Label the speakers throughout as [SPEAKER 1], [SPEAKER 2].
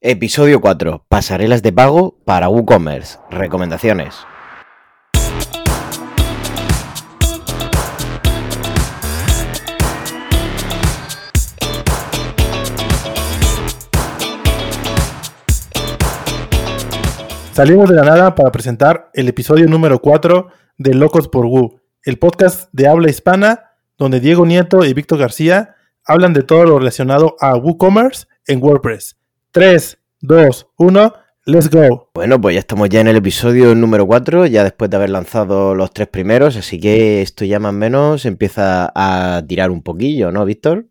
[SPEAKER 1] Episodio 4. Pasarelas de pago para WooCommerce. Recomendaciones.
[SPEAKER 2] Salimos de la nada para presentar el episodio número 4 de Locos por Woo, el podcast de habla hispana donde Diego Nieto y Víctor García hablan de todo lo relacionado a WooCommerce en WordPress. 3, 2, 1, let's go.
[SPEAKER 1] Bueno, pues ya estamos ya en el episodio número 4, ya después de haber lanzado los tres primeros, así que esto ya más o menos empieza a tirar un poquillo, ¿no, Víctor?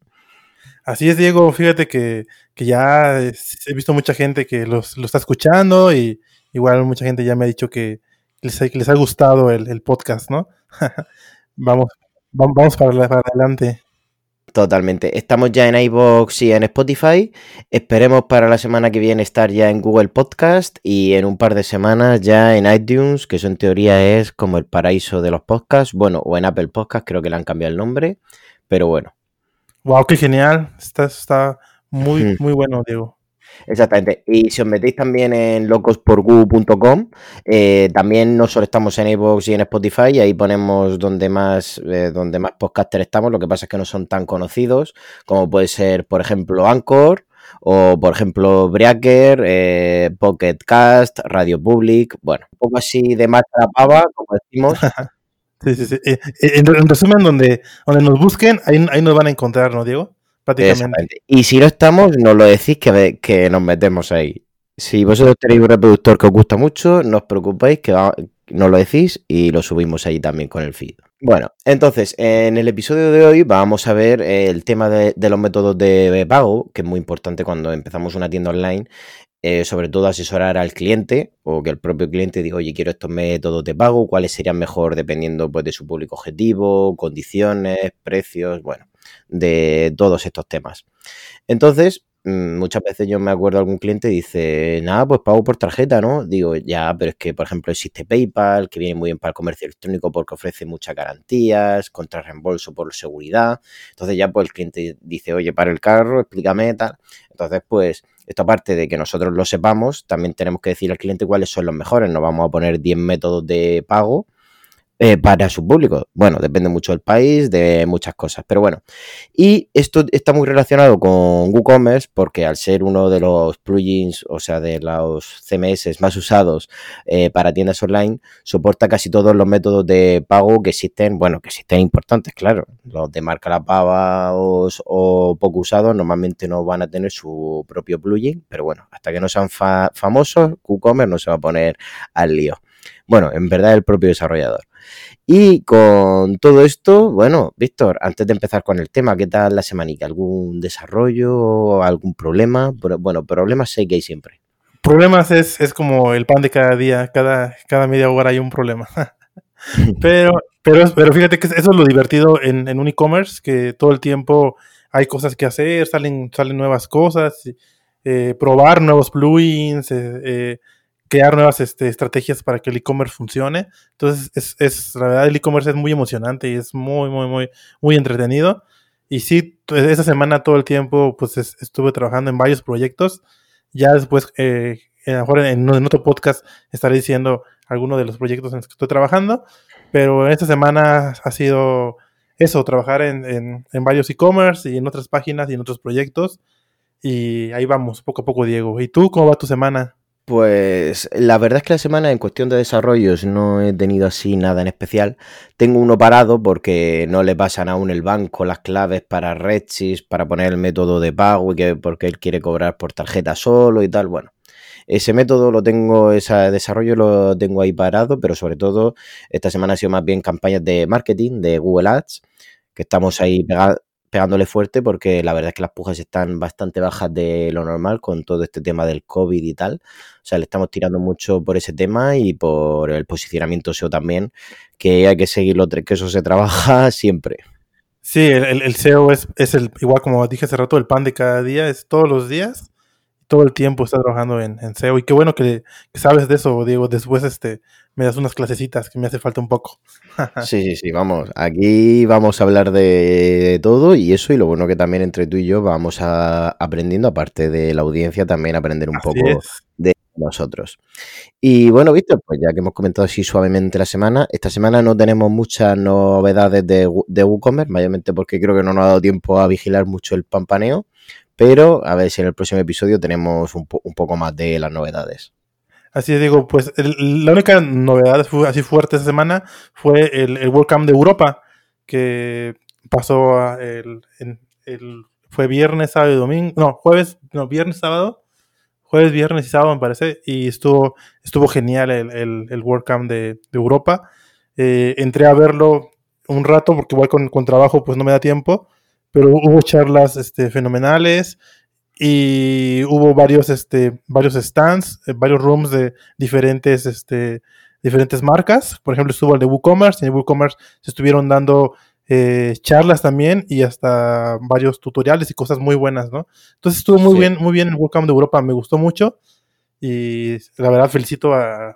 [SPEAKER 2] Así es, Diego. Fíjate que, ya he visto mucha gente que los, lo está escuchando y igual mucha gente ya me ha dicho que les, les ha gustado el, podcast, ¿no? vamos, vamos para adelante.
[SPEAKER 1] Totalmente. Estamos ya en iBox y en Spotify. Esperemos para la semana que viene estar ya en Google Podcast y en un par de semanas ya en iTunes, que eso en teoría es como el paraíso de los podcasts. Bueno, o en Apple Podcast, creo que le han cambiado el nombre, pero bueno.
[SPEAKER 2] Wow, qué genial. Está, está muy, muy bueno, Diego.
[SPEAKER 1] Exactamente. Y si os metéis también en locosporgu.com, eh, también no solo estamos en iVoox y en Spotify, y ahí ponemos donde más, eh, donde más podcasters estamos, lo que pasa es que no son tan conocidos, como puede ser, por ejemplo, Anchor, o por ejemplo Breaker, eh, Pocket Cast, Radio Public, bueno, un poco así de la pava, como decimos.
[SPEAKER 2] sí, sí, sí. Eh, en, resumen, donde, donde nos busquen, ahí, ahí nos van a encontrar, ¿no, Diego?
[SPEAKER 1] Y si no estamos, nos lo decís que, nos metemos ahí. Si vosotros tenéis un reproductor que os gusta mucho, no os preocupéis que nos lo decís y lo subimos ahí también con el feed. Bueno, entonces, en el episodio de hoy vamos a ver el tema de, los métodos de pago, que es muy importante cuando empezamos una tienda online, eh, sobre todo asesorar al cliente o que el propio cliente diga, oye, quiero estos métodos de pago, cuáles serían mejor dependiendo pues, de su público objetivo, condiciones, precios, bueno de todos estos temas. Entonces, mm, muchas veces yo me acuerdo algún cliente dice, nada, pues pago por tarjeta, ¿no? Digo, ya, pero es que, por ejemplo, existe PayPal, que viene muy bien para el comercio electrónico porque ofrece muchas garantías, contra reembolso por seguridad. Entonces ya, pues el cliente dice, oye, para el carro, explícame tal. Entonces, pues, esto aparte de que nosotros lo sepamos, también tenemos que decir al cliente cuáles son los mejores. No vamos a poner 10 métodos de pago eh, para su público. Bueno, depende mucho del país, de muchas cosas, pero bueno. Y esto está muy relacionado con WooCommerce porque al ser uno de los plugins, o sea, de los CMS más usados eh, para tiendas online, soporta casi todos los métodos de pago que existen, bueno, que existen importantes, claro. Los de marca la pava o, poco usados normalmente no van a tener su propio plugin, pero bueno, hasta que no sean famosos, WooCommerce no se va a poner al lío. Bueno, en verdad el propio desarrollador. Y con todo esto, bueno, Víctor, antes de empezar con el tema, ¿qué tal la semanica? ¿Algún desarrollo? ¿Algún problema? Bueno, problemas sé que hay siempre.
[SPEAKER 2] Problemas es, es como el pan de cada día, cada, cada media hora hay un problema. pero, pero, pero fíjate que eso es lo divertido en, en un e-commerce, que todo el tiempo hay cosas que hacer, salen, salen nuevas cosas, eh, probar nuevos plugins, eh, eh crear nuevas este, estrategias para que el e-commerce funcione. Entonces, es, es, la verdad, el e-commerce es muy emocionante y es muy, muy, muy, muy entretenido. Y sí, esa semana todo el tiempo, pues estuve trabajando en varios proyectos. Ya después, eh, a lo mejor en, otro podcast estaré diciendo algunos de los proyectos en los que estoy trabajando. Pero esta semana ha sido eso, trabajar en, en, en varios e-commerce y en otras páginas y en otros proyectos. Y ahí vamos, poco a poco, Diego. ¿Y tú cómo va tu semana?
[SPEAKER 1] Pues la verdad es que la semana en cuestión de desarrollos no he tenido así nada en especial. Tengo uno parado porque no le pasan aún el banco las claves para Redshift, para poner el método de pago y que porque él quiere cobrar por tarjeta solo y tal. Bueno, ese método lo tengo, ese desarrollo lo tengo ahí parado, pero sobre todo esta semana ha sido más bien campañas de marketing de Google Ads, que estamos ahí pegados pegándole fuerte porque la verdad es que las pujas están bastante bajas de lo normal con todo este tema del COVID y tal. O sea, le estamos tirando mucho por ese tema y por el posicionamiento SEO también, que hay que seguirlo, que eso se trabaja siempre.
[SPEAKER 2] Sí, el, SEO es, es, el, igual como dije hace rato, el pan de cada día, es todos los días. Todo el tiempo está trabajando en, en SEO. Y qué bueno que, sabes de eso, Diego. Después este, me das unas clasecitas que me hace falta un poco.
[SPEAKER 1] sí, sí, sí, vamos. Aquí vamos a hablar de todo y eso. Y lo bueno que también entre tú y yo vamos a, aprendiendo, aparte de la audiencia, también aprender un poco de nosotros. Y bueno, Víctor, pues ya que hemos comentado así suavemente la semana, esta semana no tenemos muchas novedades de, de WooCommerce, mayormente porque creo que no nos ha dado tiempo a vigilar mucho el pampaneo, pero a ver si en el próximo episodio tenemos un, poco más de las novedades.
[SPEAKER 2] Así digo, pues la única novedad así fuerte esta semana fue el, el World de Europa, que pasó el, el, fue viernes, sábado y domingo, no, jueves, no, viernes, sábado, jueves, viernes y sábado me parece, y estuvo, estuvo genial el, el, el WordCamp de, Europa. Eh, entré a verlo un rato porque igual con, con, trabajo pues no me da tiempo, pero hubo charlas este, fenomenales y hubo varios, este, varios stands, eh, varios rooms de diferentes, este, diferentes marcas. Por ejemplo, estuvo el de WooCommerce, y en WooCommerce se estuvieron dando eh, charlas también y hasta varios tutoriales y cosas muy buenas, ¿no? Entonces estuvo muy bien, muy bien el WordCamp de Europa, me gustó mucho y la verdad felicito a,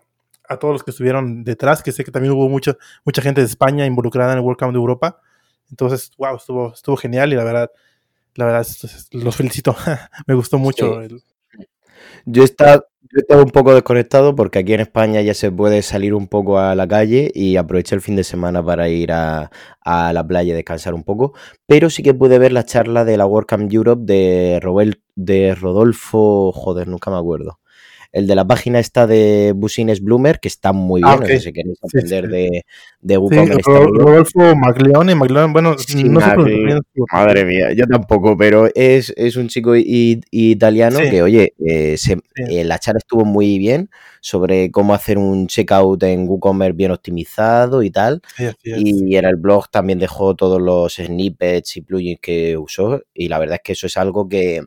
[SPEAKER 2] todos los que estuvieron detrás, que sé que también hubo mucho, mucha gente de España involucrada en el WordCamp de Europa. Entonces, wow, estuvo, estuvo genial y la verdad, la verdad, los felicito. me gustó mucho.
[SPEAKER 1] Yo he estado, yo he estado un poco desconectado porque aquí en España ya se puede salir un poco a la calle y aproveché el fin de semana para ir a, la playa y descansar un poco. Pero sí que pude ver la charla de la WordCamp Europe de, Robel, de Rodolfo, joder, nunca me acuerdo el de la página esta de Busines Bloomer, que está muy ah, bien, si queréis aprender de, de WooCommerce.
[SPEAKER 2] Sí, Rodolfo Maglione, bueno, no sé
[SPEAKER 1] Madre mía, yo tampoco, pero es, es un chico italiano que, oye, eh, eh, la charla estuvo muy bien sobre cómo hacer un checkout en WooCommerce bien optimizado y tal. y en el blog también dejó todos los snippets y plugins que usó, y la verdad es que eso es algo que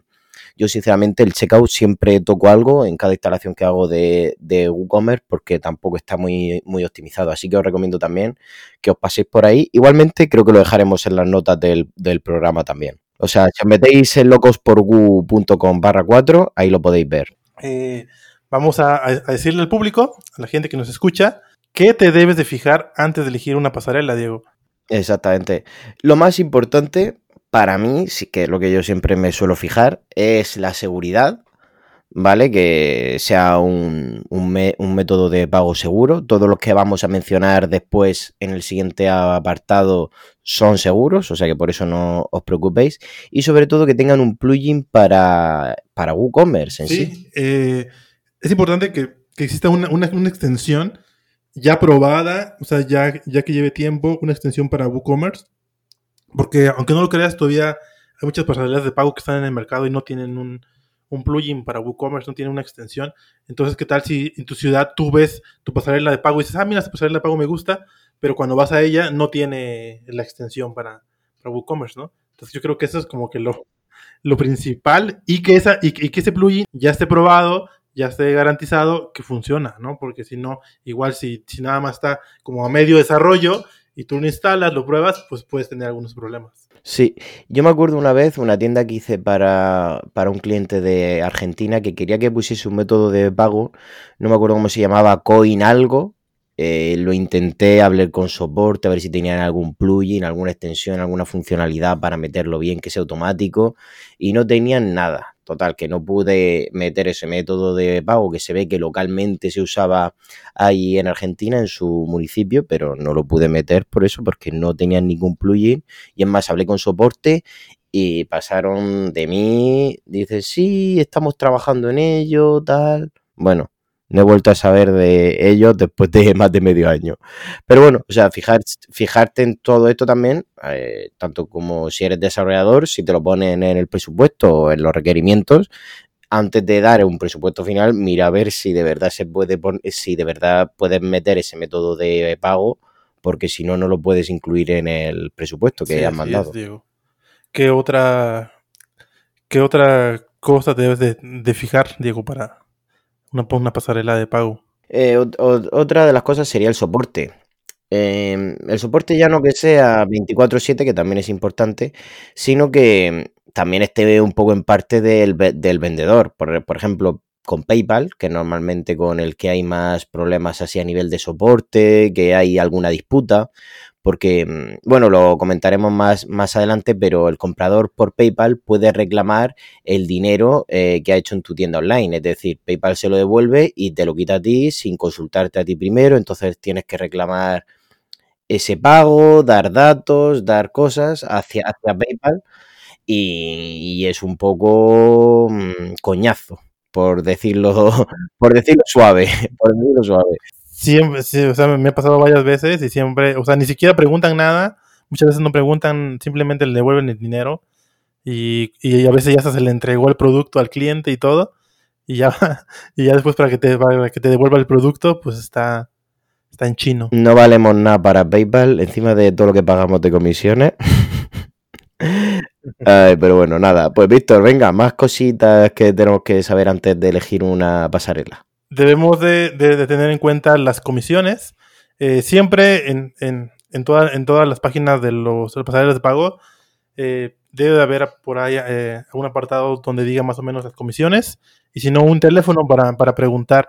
[SPEAKER 1] yo, sinceramente, el checkout siempre toco algo en cada instalación que hago de, de WooCommerce porque tampoco está muy, muy optimizado. Así que os recomiendo también que os paséis por ahí. Igualmente, creo que lo dejaremos en las notas del, programa también. O sea, si os metéis en locosporgu.com barra 4, ahí lo podéis ver.
[SPEAKER 2] Eh, vamos a, decirle al público, a la gente que nos escucha, ¿qué te debes de fijar antes de elegir una pasarela, Diego?
[SPEAKER 1] Exactamente. Lo más importante para mí, sí que es lo que yo siempre me suelo fijar, es la seguridad, ¿vale? Que sea un, método de pago seguro. Todos los que vamos a mencionar después en el siguiente apartado son seguros, o sea que por eso no os preocupéis. Y sobre todo que tengan un plugin para, para WooCommerce en sí.
[SPEAKER 2] Eh, es importante que, exista una, extensión ya probada, o sea, ya, ya que lleve tiempo, una extensión para WooCommerce porque aunque no lo creas, todavía hay muchas pasarelas de pago que están en el mercado y no tienen un, plugin para WooCommerce, no tienen una extensión. Entonces, ¿qué tal si en tu ciudad tú ves tu pasarela de pago y dices, ah, mira, esta pasarela de pago me gusta, pero cuando vas a ella no tiene la extensión para, WooCommerce, ¿no? Entonces, yo creo que eso es como que lo, lo principal y que, esa, y, que ese plugin ya esté probado, ya esté garantizado que funciona, ¿no? Porque si no, igual si, si nada más está como a medio desarrollo y tú lo instalas, lo pruebas, pues puedes tener algunos problemas.
[SPEAKER 1] Sí, yo me acuerdo una vez una tienda que hice para, un cliente de Argentina que quería que pusiese un método de pago, no me acuerdo cómo se llamaba, Coin algo. Eh, lo intenté, hablé con soporte, a ver si tenían algún plugin, alguna extensión, alguna funcionalidad para meterlo bien, que sea automático, y no tenían nada. Total, que no pude meter ese método de pago que se ve que localmente se usaba ahí en Argentina, en su municipio, pero no lo pude meter por eso, porque no tenían ningún plugin. Y es más, hablé con soporte y pasaron de mí, dice, sí, estamos trabajando en ello, tal. Bueno, no he vuelto a saber de ellos después de más de medio año. Pero bueno, o sea, fijar, fijarte en todo esto también, eh, tanto como si eres desarrollador, si te lo ponen en el presupuesto o en los requerimientos, antes de dar un presupuesto final, mira a ver si de verdad se puede si de verdad puedes meter ese método de pago, porque si no, no lo puedes incluir en el presupuesto que hayas mandado.
[SPEAKER 2] ¿Qué otra, qué otra cosa debes de fijar, Diego, para, una, pasarela de pago.
[SPEAKER 1] Eh, otra de las cosas sería el soporte. Em, el soporte ya no que sea 24/7, que también es importante, sino que, también esté un poco en parte del, del vendedor. Por, por, ejemplo, con PayPal, que normalmente con el que hay más problemas así a nivel de soporte, que hay alguna disputa, porque, mm, bueno, lo comentaremos más, más adelante, pero el comprador por PayPal puede reclamar el dinero eh, que ha hecho en tu tienda online. Es decir, PayPal se lo devuelve y te lo quita a ti sin consultarte a ti primero, entonces tienes que reclamar ese pago, dar datos, dar cosas hacia, hacia PayPal y, es un poco mm, coñazo, por decirlo, por decirlo suave, por decirlo suave.
[SPEAKER 2] Siempre, o sea, me ha pasado varias veces y siempre, o sea, ni siquiera preguntan nada, muchas veces no preguntan, simplemente le devuelven el dinero y, y a veces ya se le entregó el producto al cliente y todo y ya, y ya después para que te, para que te devuelva el producto, pues está, está en chino.
[SPEAKER 1] No valemos nada para PayPal encima de todo lo que pagamos de comisiones. pero bueno, nada. Pues Víctor, venga, más cositas que tenemos que saber antes de elegir una pasarela.
[SPEAKER 2] Debemos de, tener en cuenta las comisiones. Eh, siempre en, todas las páginas de los, pasarelas de pago eh, debe de haber por ahí eh, un apartado donde diga más o menos las comisiones y si no un teléfono para, preguntar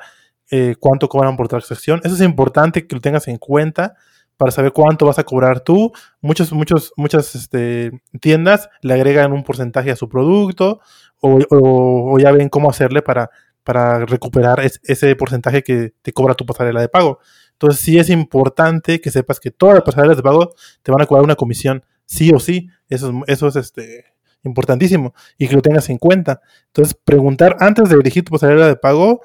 [SPEAKER 2] cuánto cobran por transacción. Eso es importante que lo tengas en cuenta para saber cuánto vas a cobrar tú. Muchos, muchos, muchas este, tiendas le agregan un porcentaje a su producto o, ya ven cómo hacerle para, para recuperar ese porcentaje que te cobra tu pasarela de pago. Entonces sí es importante que sepas que todas las pasarelas de pago te van a cobrar una comisión, sí o sí. Eso, eso es este, importantísimo y que lo tengas en cuenta. Entonces preguntar antes de elegir tu pasarela de pago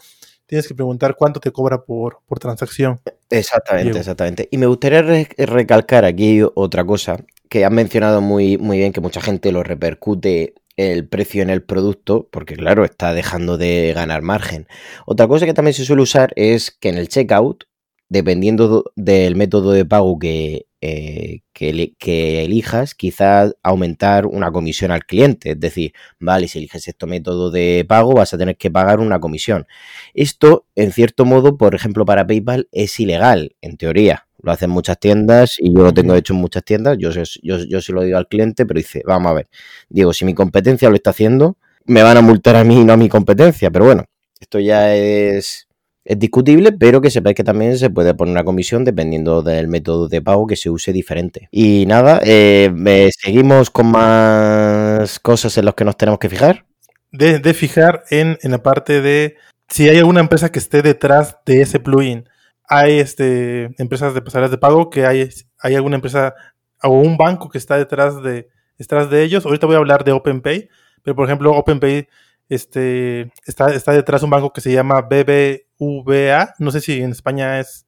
[SPEAKER 2] tienes que preguntar cuánto te cobra por, por transacción.
[SPEAKER 1] Exactamente, exactamente. Y me gustaría recalcar aquí otra cosa que has mencionado muy, muy bien, que mucha gente lo repercute el precio en el producto, porque claro, está dejando de ganar margen. Otra cosa que también se suele usar es que en el checkout, dependiendo del método de pago que eh, que, elijas, quizás aumentar una comisión al cliente. Es decir, vale, si eliges este método de pago, vas a tener que pagar una comisión. Esto, en cierto modo, por ejemplo, para PayPal es ilegal, en teoría. Lo hacen muchas tiendas y yo lo tengo hecho en muchas tiendas. Yo, yo, yo se lo digo al cliente, pero dice, vamos a ver, digo, si mi competencia lo está haciendo, me van a multar a mí y no a mi competencia. Pero bueno, esto ya es es discutible, pero que sepáis que también se puede poner una comisión dependiendo del método de pago que se use diferente. Y nada, eh, seguimos con más cosas en las que nos tenemos que fijar.
[SPEAKER 2] De, fijar en, la parte de si hay alguna empresa que esté detrás de ese plugin. Hay este, empresas de pasarelas de pago que hay, hay alguna empresa o un banco que está detrás de, detrás de ellos. Ahorita voy a hablar de OpenPay, pero por ejemplo OpenPay este, está, está detrás de un banco que se llama BB VA. No sé si en España es,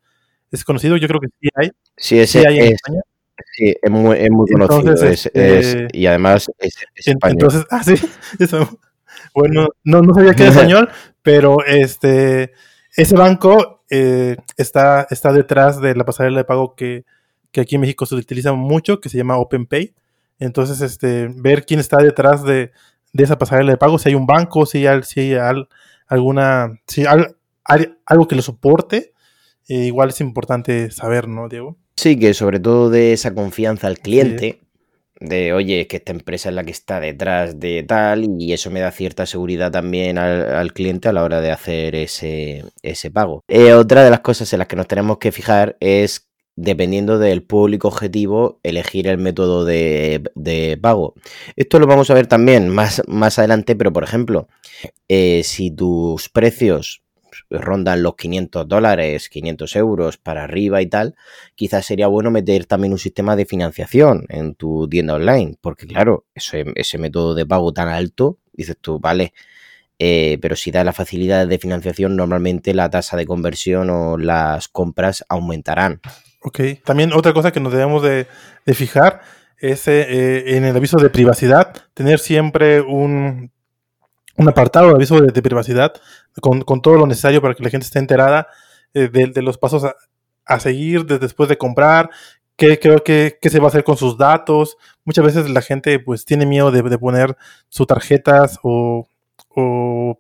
[SPEAKER 2] es conocido, yo creo que sí hay.
[SPEAKER 1] Sí, ese sí hay en España. Sí, es muy, es muy conocido. Este, y además es, español.
[SPEAKER 2] Entonces, ah, sí. bueno, no, no sabía que era español, pero este ese banco eh, está, está detrás de la pasarela de pago que, que, aquí en México se utiliza mucho, que se llama OpenPay. Entonces, este, ver quién está detrás de, de esa pasarela de pago, si hay un banco, si hay, si hay alguna, si hay, algo que lo soporte, eh, igual es importante saber, ¿no, Diego?
[SPEAKER 1] Sí, que sobre todo de esa confianza al cliente, de oye, que esta empresa es la que está detrás de tal, y eso me da cierta seguridad también al, cliente a la hora de hacer ese, ese pago. Eh, otra de las cosas en las que nos tenemos que fijar es dependiendo del público objetivo, elegir el método de, pago. Esto lo vamos a ver también más, más adelante, pero por ejemplo, eh, si tus precios rondan los 500 dólares, 500 euros para arriba y tal, quizás sería bueno meter también un sistema de financiación en tu tienda online, porque claro, ese, método de pago tan alto, dices tú, vale, eh, pero si da la facilidad de financiación, normalmente la tasa de conversión o las compras aumentarán.
[SPEAKER 2] Ok, también otra cosa que nos debemos de, fijar es eh, en el aviso de privacidad, tener siempre un un apartado de aviso de, privacidad con, todo lo necesario para que la gente esté enterada eh, de, los pasos a, seguir después de comprar, qué, qué, qué, se va a hacer con sus datos. Muchas veces la gente pues tiene miedo de, poner sus tarjetas o,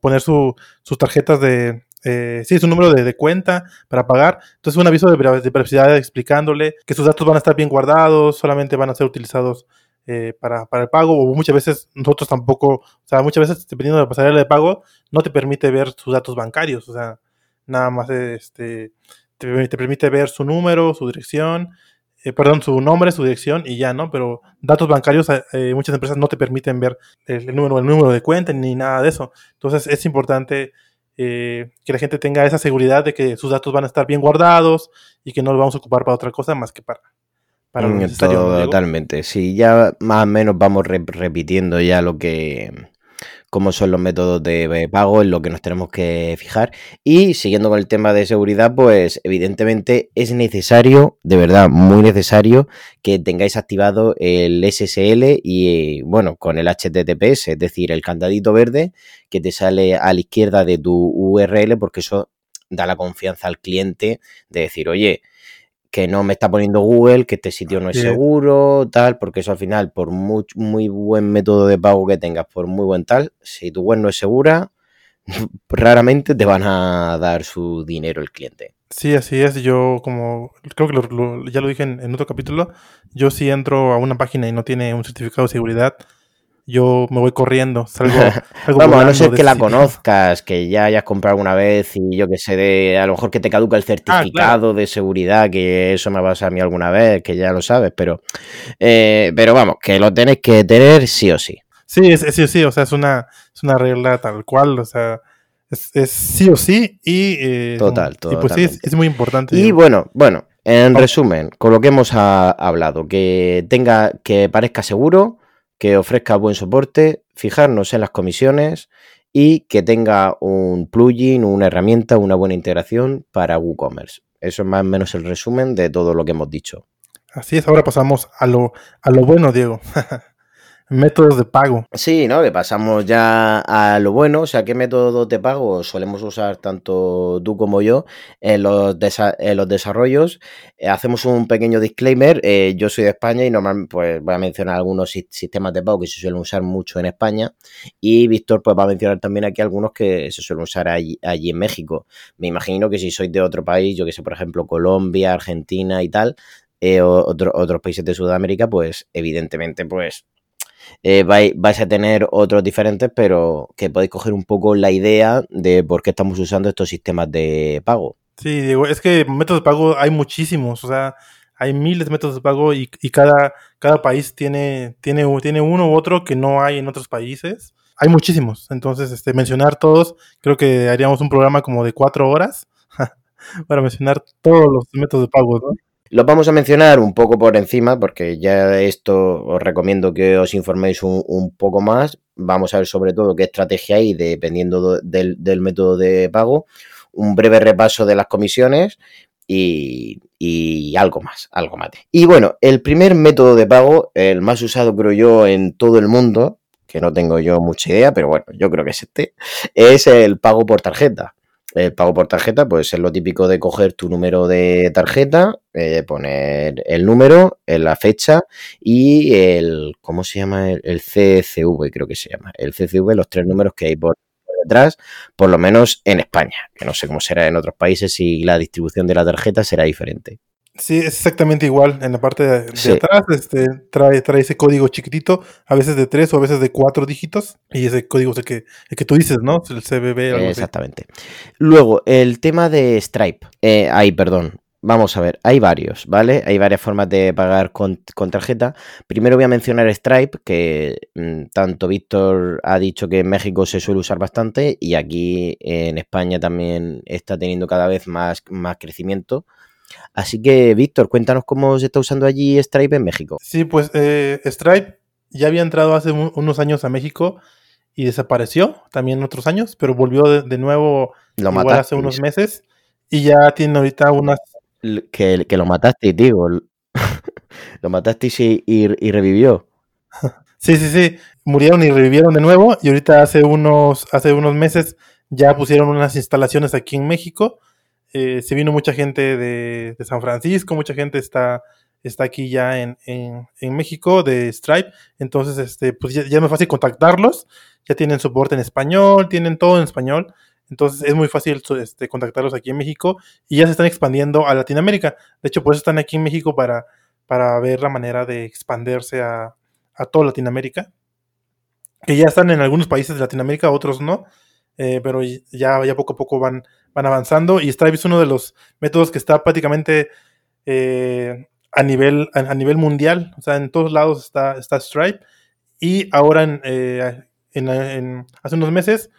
[SPEAKER 2] poner sus tarjetas de, eh, sí, su número de, cuenta para pagar. Entonces, un aviso de, privacidad explicándole que sus datos van a estar bien guardados, solamente van a ser utilizados eh, para, el pago, o muchas veces nosotros tampoco, o sea, muchas veces dependiendo de la pasarela de pago, no te permite ver sus datos bancarios, o sea, nada más este, te, te permite ver su número, su dirección, eh, perdón, su nombre, su dirección y ya, ¿no? Pero datos bancarios, eh, eh, muchas empresas no te permiten ver el, número, el número de cuenta ni nada de eso. Entonces es importante que la gente tenga esa seguridad de que sus datos van a estar bien guardados y que no los vamos a ocupar para otra cosa más que para, para lo
[SPEAKER 1] Mm,
[SPEAKER 2] necesario.
[SPEAKER 1] Totalmente. Sí, ya más o menos vamos re- repitiendo ya lo que cómo son los métodos de pago en lo que nos tenemos que fijar. Y siguiendo con el tema de seguridad, pues evidentemente es necesario, de verdad, muy necesario, que tengáis activado el SSL y bueno, con el HTTPS, es decir, el candadito verde que te sale a la izquierda de tu URL, porque eso da la confianza al cliente de decir, oye, que no me está poniendo Google, que este sitio no es seguro, tal, porque eso al final, por muy, muy buen método de pago que tengas, por muy buen tal, si tu web no es segura, raramente te van a dar su dinero el cliente.
[SPEAKER 2] Sí, así es. Yo como, creo que lo- lo- ya lo dije en, en otro capítulo, yo si entro a una página y no tiene un certificado de seguridad, yo me voy corriendo, salgo, salgo
[SPEAKER 1] Vamos, a no ser que la conozcas, que ya hayas comprado alguna vez y yo que sé, de, a lo mejor que te caduca el certificado de seguridad, que eso me pasa a mí alguna vez, que ya lo sabes, pero, eh, pero vamos, que lo tenéis que tener sí o sí.
[SPEAKER 2] Sí, es, es sí o sí, o sea, es una, es una regla tal cual, o sea, es, es sí o sí y, eh,
[SPEAKER 1] Total,
[SPEAKER 2] y pues sí, es, muy importante.
[SPEAKER 1] Y bueno, bueno, en resumen, con lo que hemos ha- hablado, que tenga, que parezca seguro, que ofrezca buen soporte, fijarnos en las comisiones y que tenga un plugin, una herramienta, una buena integración para WooCommerce. Eso es más o menos el resumen de todo lo que hemos dicho.
[SPEAKER 2] Así es, ahora pasamos a lo, a lo bueno, Diego. Métodos de pago.
[SPEAKER 1] Sí, ¿no? Que pasamos ya a lo bueno, o sea, ¿qué métodos de pago solemos usar tanto tú como yo en los, desa- en los desarrollos? Eh, hacemos un pequeño disclaimer, eh, yo soy de España y normalmente pues, voy a mencionar algunos si- sistemas de pago que se suelen usar mucho en España y Víctor pues va a mencionar también aquí algunos que se suelen usar allí, allí en México. Me imagino que si sois de otro país, yo que sé, por ejemplo, Colombia, Argentina y tal, eh, otro- otros países de Sudamérica, pues evidentemente pues eh, vais, a tener otros diferentes, pero que podéis coger un poco la idea de por qué estamos usando estos sistemas de pago.
[SPEAKER 2] Sí, Diego, es que métodos de pago hay muchísimos, o sea, hay miles de métodos de pago y, y cada, cada país tiene, tiene, tiene uno u otro que no hay en otros países. Hay muchísimos, entonces este, mencionar todos, creo que haríamos un programa como de cuatro horas para mencionar todos los métodos de pago, ¿no?
[SPEAKER 1] Los vamos a mencionar un poco por encima, porque ya esto os recomiendo que os informéis un, poco más. Vamos a ver sobre todo qué estrategia hay dependiendo do- del, del método de pago, un breve repaso de las comisiones y, y algo más, algo más. Y bueno, el primer método de pago, el más usado creo yo en todo el mundo, que no tengo yo mucha idea, pero bueno, yo creo que es este, es el pago por tarjeta. El pago por tarjeta, pues es lo típico de coger tu número de tarjeta, eh, poner el número, eh, la fecha y el, ¿cómo se llama? El, el CCV, creo que se llama. El CCV, los tres números que hay por detrás, por lo menos en España, que no sé cómo será en otros países si la distribución de la tarjeta será diferente.
[SPEAKER 2] Sí, es exactamente igual. En la parte de, de
[SPEAKER 1] Sí.
[SPEAKER 2] atrás este, trae, trae ese código chiquitito, a veces de tres o a veces de cuatro dígitos. Y ese código es el que, el que tú dices, ¿no? El CBB o algo así.
[SPEAKER 1] Exactamente. Luego, el tema de Stripe. Eh, ay, perdón. Vamos a ver, hay varios, ¿vale? Hay varias formas de pagar con, con tarjeta. Primero voy a mencionar Stripe, que mm, tanto Víctor ha dicho que en México se suele usar bastante y aquí en España también está teniendo cada vez más, más crecimiento. Así que, Víctor, cuéntanos cómo se está usando allí Stripe en México.
[SPEAKER 2] Sí, pues eh, Stripe ya había entrado hace un- unos años a México y desapareció también otros años, pero volvió de, de nuevo
[SPEAKER 1] Lo
[SPEAKER 2] igual
[SPEAKER 1] mataste.
[SPEAKER 2] hace unos meses y ya tiene ahorita unas...
[SPEAKER 1] Que, que lo mataste, tío. lo mataste y, y, y revivió.
[SPEAKER 2] Sí, sí, sí, murieron y revivieron de nuevo y ahorita hace unos, hace unos meses ya pusieron unas instalaciones aquí en México. Eh, se vino mucha gente de, San Francisco, mucha gente está, está aquí ya en, en, México de Stripe. Entonces, este, pues ya, es más fácil contactarlos. Ya tienen soporte en español, tienen todo en español. Entonces es muy fácil este, contactarlos aquí en México y ya se están expandiendo a Latinoamérica. De hecho, por eso están aquí en México para, para ver la manera de expandirse a, a toda Latinoamérica, que ya están en algunos países de Latinoamérica, otros no, eh, pero ya, ya poco a poco van, van avanzando y Stripe es uno de los métodos que está prácticamente eh, a, nivel, a, nivel mundial, o sea, en todos lados está, está Stripe. Y ahora en, eh, en, hace unos meses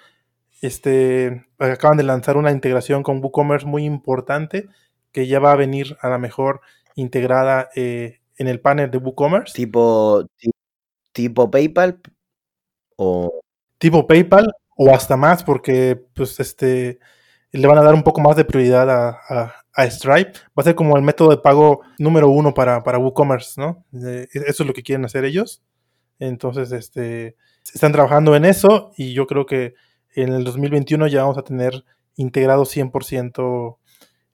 [SPEAKER 2] este, acaban de lanzar una integración con WooCommerce muy importante que ya va a venir a la mejor integrada en el panel de WooCommerce.
[SPEAKER 1] Tipo, tipo PayPal o...
[SPEAKER 2] Tipo PayPal o hasta más porque pues este le van a dar un poco más de prioridad a, Stripe. Va a ser como el método de pago número uno para, WooCommerce, ¿no? E, eso es lo que quieren hacer ellos. Entonces, este, están trabajando en eso y yo creo que en el 2021 ya vamos a tener integrado 100%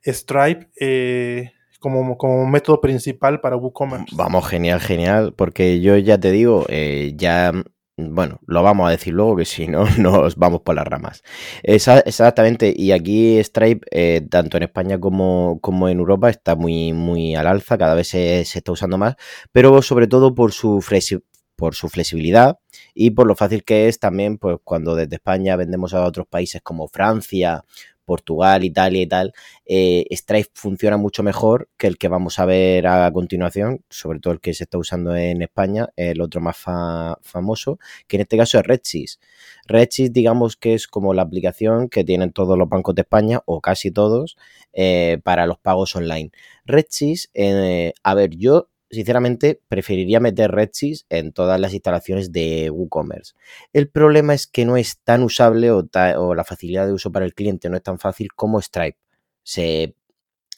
[SPEAKER 2] Stripe eh, como, como método principal para WooCommerce.
[SPEAKER 1] Vamos, genial, genial, porque yo ya te digo, eh, ya bueno, lo vamos a decir luego que si no nos vamos por las ramas. exactamente, y aquí Stripe, eh, tanto en España como, como, en Europa, está muy, muy al alza, cada vez se, está usando más, pero sobre todo por su, por su flexibilidad y por lo fácil que es también, pues cuando desde España vendemos a otros países como Francia, Portugal, Italia y tal, eh, Stripe funciona mucho mejor que el que vamos a ver a continuación, sobre todo el que se está usando en España, el otro más famoso, que en este caso es Redsys. Redsys, digamos que es como la aplicación que tienen todos los bancos de España, o casi todos, eh, para los pagos online. Redsys, eh, a ver, yo sinceramente, preferiría meter Redsys en todas las instalaciones de WooCommerce. El problema es que no es tan usable o, o, la facilidad de uso para el cliente no es tan fácil como Stripe. Se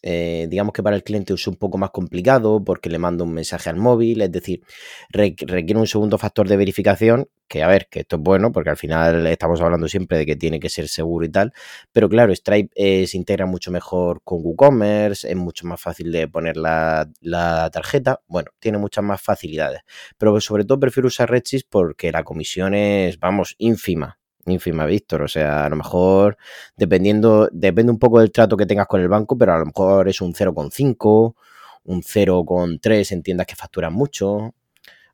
[SPEAKER 1] eh, digamos que para el cliente es un poco más complicado porque le mando un mensaje al móvil, es decir, requiere un segundo factor de verificación, que a ver, que esto es bueno porque al final estamos hablando siempre de que tiene que ser seguro y tal, pero claro, Stripe eh, se integra mucho mejor con WooCommerce, es mucho más fácil de poner la, la tarjeta, bueno, tiene muchas más facilidades, pero sobre todo prefiero usar Redsys porque la comisión es, vamos, ínfima, ínfima, Víctor. O sea, a lo mejor dependiendo, depende un poco del trato que tengas con el banco, pero a lo mejor es un 0,5, un 0,3 entiendas que facturan mucho.